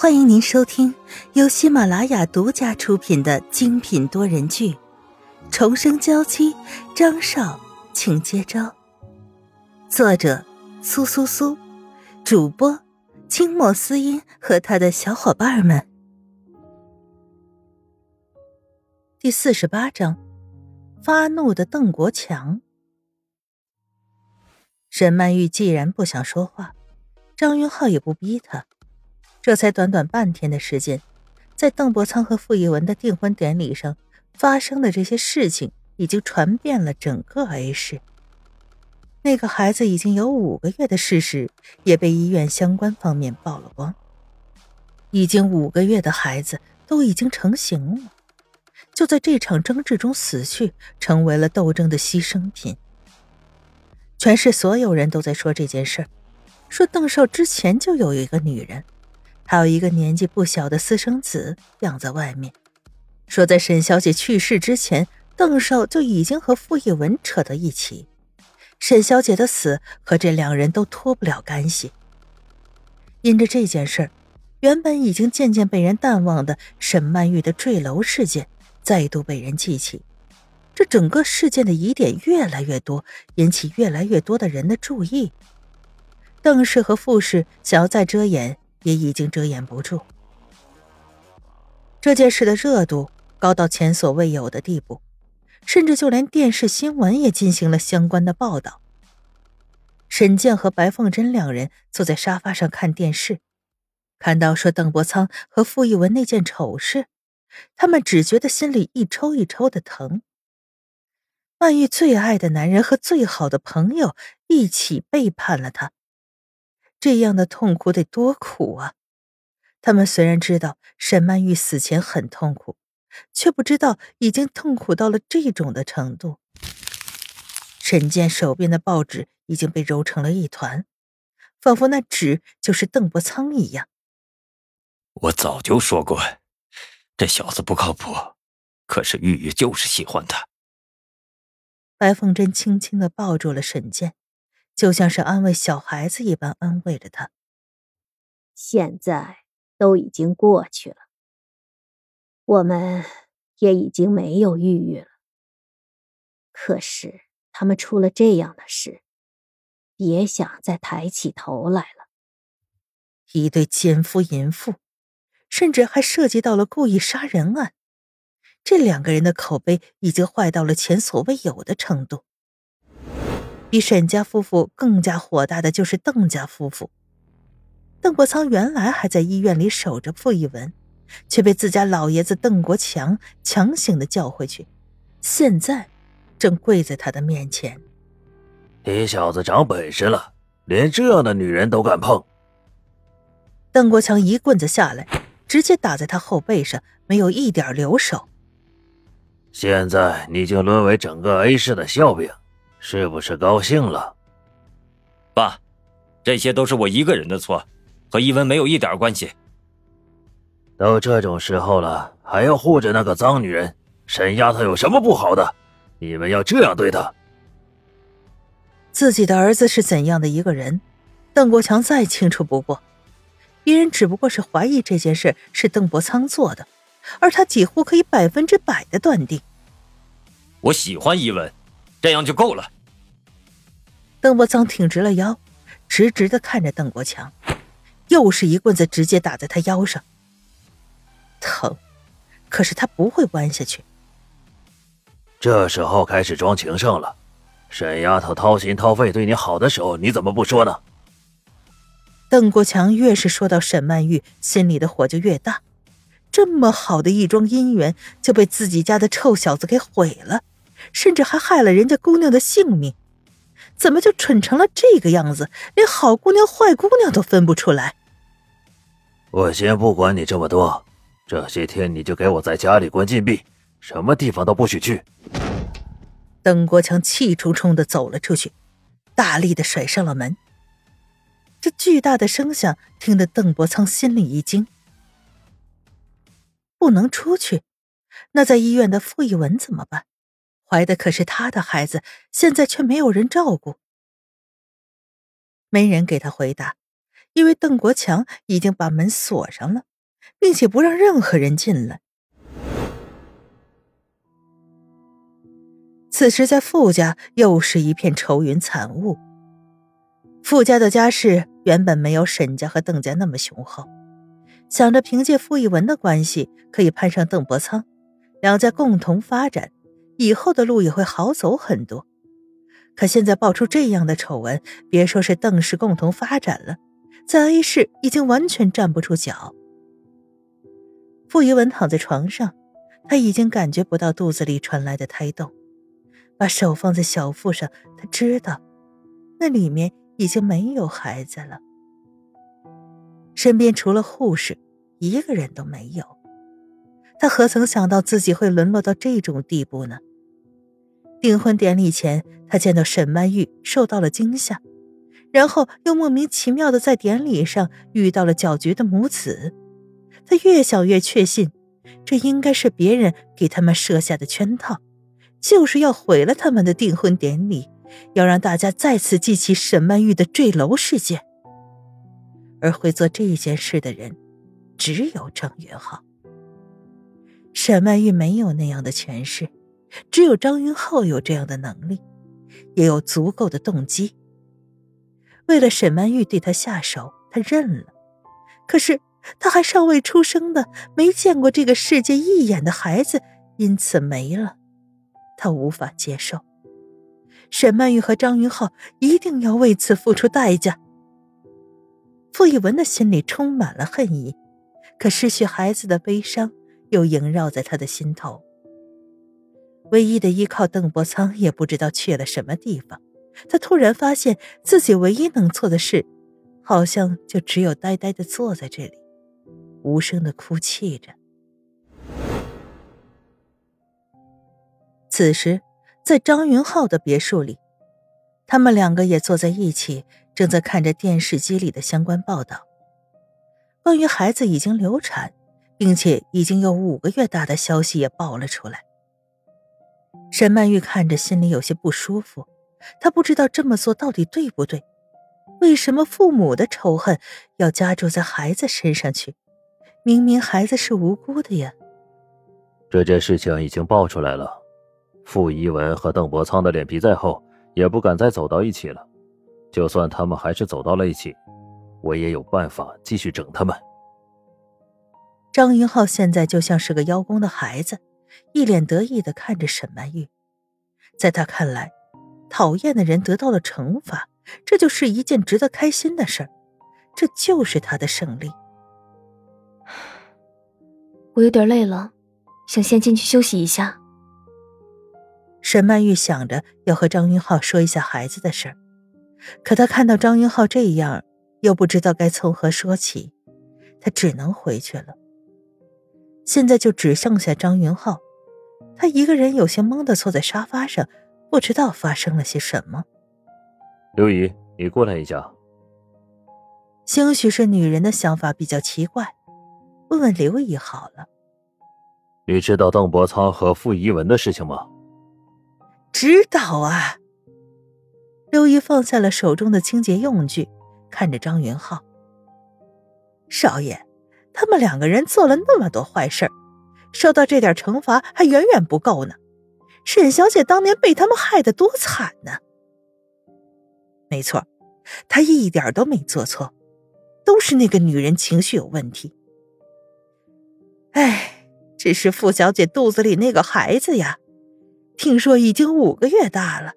欢迎您收听由喜马拉雅独家出品的精品多人剧《重生娇妻》，张少，请接招。作者：苏苏苏，主播：清墨思音和他的小伙伴们。第四十八章：发怒的邓国强。沈曼玉既然不想说话，张云浩也不逼他。这才短短半天的时间，在邓伯苍和傅一文的订婚典礼上发生的这些事情，已经传遍了整个 A 市。那个孩子已经有五个月的事实，也被医院相关方面曝了光。已经五个月的孩子都已经成型了，就在这场争执中死去，成为了斗争的牺牲品。全市所有人都在说这件事儿，说邓少之前就有一个女人。还有一个年纪不小的私生子养在外面，说在沈小姐去世之前，邓少就已经和傅一文扯到一起。沈小姐的死和这两人都脱不了干系。因着这件事，原本已经渐渐被人淡忘的沈曼玉的坠楼事件再度被人记起。这整个事件的疑点越来越多，引起越来越多的人的注意。邓氏和傅氏想要再遮掩。也已经遮掩不住，这件事的热度高到前所未有的地步，甚至就连电视新闻也进行了相关的报道。沈健和白凤珍两人坐在沙发上看电视，看到说邓伯苍和傅一文那件丑事，他们只觉得心里一抽一抽的疼。曼玉最爱的男人和最好的朋友一起背叛了他。这样的痛苦得多苦啊！他们虽然知道沈曼玉死前很痛苦，却不知道已经痛苦到了这种的程度。沈健手边的报纸已经被揉成了一团，仿佛那纸就是邓伯苍一样。我早就说过，这小子不靠谱，可是玉玉就是喜欢他。白凤珍轻轻的抱住了沈健。就像是安慰小孩子一般安慰着他。现在都已经过去了，我们也已经没有玉玉了。可是他们出了这样的事，别想再抬起头来了。一对奸夫淫妇，甚至还涉及到了故意杀人案，这两个人的口碑已经坏到了前所未有的程度。比沈家夫妇更加火大的就是邓家夫妇。邓国仓原来还在医院里守着傅一文，却被自家老爷子邓国强强行的叫回去，现在正跪在他的面前。你小子长本事了，连这样的女人都敢碰！邓国强一棍子下来，直接打在他后背上，没有一点留手。现在你就沦为整个 A 市的笑柄。是不是高兴了，爸？这些都是我一个人的错，和伊文没有一点关系。都这种时候了，还要护着那个脏女人，沈丫头有什么不好的？你们要这样对她？自己的儿子是怎样的一个人，邓国强再清楚不过。别人只不过是怀疑这件事是邓伯苍做的，而他几乎可以百分之百的断定。我喜欢伊文。这样就够了。邓伯苍挺直了腰，直直的看着邓国强，又是一棍子直接打在他腰上，疼，可是他不会弯下去。这时候开始装情圣了，沈丫头掏心掏肺对你好的时候，你怎么不说呢？邓国强越是说到沈曼玉，心里的火就越大。这么好的一桩姻缘，就被自己家的臭小子给毁了。甚至还害了人家姑娘的性命，怎么就蠢成了这个样子，连好姑娘坏姑娘都分不出来？我先不管你这么多，这些天你就给我在家里关禁闭，什么地方都不许去。邓国强气冲冲的走了出去，大力的甩上了门。这巨大的声响听得邓伯苍心里一惊，不能出去，那在医院的傅一文怎么办？怀的可是他的孩子，现在却没有人照顾。没人给他回答，因为邓国强已经把门锁上了。并且不让任何人进来。此时，在傅家又是一片愁云惨雾。傅家的家世原本没有沈家和邓家那么雄厚，想着凭借傅一文的关系可以攀上邓伯苍，两家共同发展，以后的路也会好走很多。可现在爆出这样的丑闻，别说是邓氏共同发展了，在 A 市已经完全站不住脚。傅一文躺在床上，他已经感觉不到肚子里传来的胎动。把手放在小腹上，他知道，那里面已经没有孩子了。身边除了护士，一个人都没有。他何曾想到自己会沦落到这种地步呢？订婚典礼前，他见到沈曼玉受到了惊吓，然后又莫名其妙的在典礼上遇到了搅局的母子。他越想越确信，这应该是别人给他们设下的圈套。就是要毁了他们的订婚典礼，要让大家再次记起沈曼玉的坠楼事件。而会做这件事的人，只有张云浩。沈曼玉没有那样的权势，只有张云浩有这样的能力，也有足够的动机。为了沈曼玉对他下手，他认了。可是他还尚未出生的、没见过这个世界一眼的孩子，因此没了。他无法接受，沈曼玉和张云浩一定要为此付出代价。傅一文的心里充满了恨意，可失去孩子的悲伤又萦绕在他的心头。唯一的依靠邓伯苍也不知道去了什么地方。他突然发现自己唯一能做的事，好像就只有呆呆的坐在这里，无声的哭泣着。此时，在张云浩的别墅里，他们两个也坐在一起，正在看着电视机里的相关报道。关于孩子已经流产，并且已经有五个月大的消息也爆了出来。沈曼玉看着，心里有些不舒服。她不知道这么做到底对不对？为什么父母的仇恨要加注在孩子身上去？明明孩子是无辜的呀！这件事情已经爆出来了。傅一文和邓伯苍的脸皮再厚，也不敢再走到一起了。就算他们还是走到了一起，我也有办法继续整他们。张云浩现在就像是个邀功的孩子，一脸得意的看着沈曼玉。在他看来，讨厌的人得到了惩罚，这就是一件值得开心的事儿，这就是他的胜利。我有点累了，想先进去休息一下。沈曼玉想着要和张云浩说一下孩子的事儿，可她看到张云浩这样，又不知道该从何说起，她只能回去了。现在就只剩下张云浩，他一个人有些懵的坐在沙发上，不知道发生了些什么。刘姨，你过来一下。兴许是女人的想法比较奇怪，问问刘姨好了。你知道邓伯苍和傅怡文的事情吗？知道啊。刘姨放下了手中的清洁用具，看着张云浩。少爷，他们两个人做了那么多坏事受到这点惩罚还远远不够呢。沈小姐当年被他们害得多惨呢。没错，她一点都没做错，都是那个女人情绪有问题。哎，只是傅小姐肚子里那个孩子呀。听说已经五个月大了，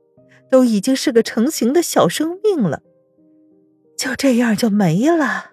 都已经是个成型的小生命了，就这样就没了。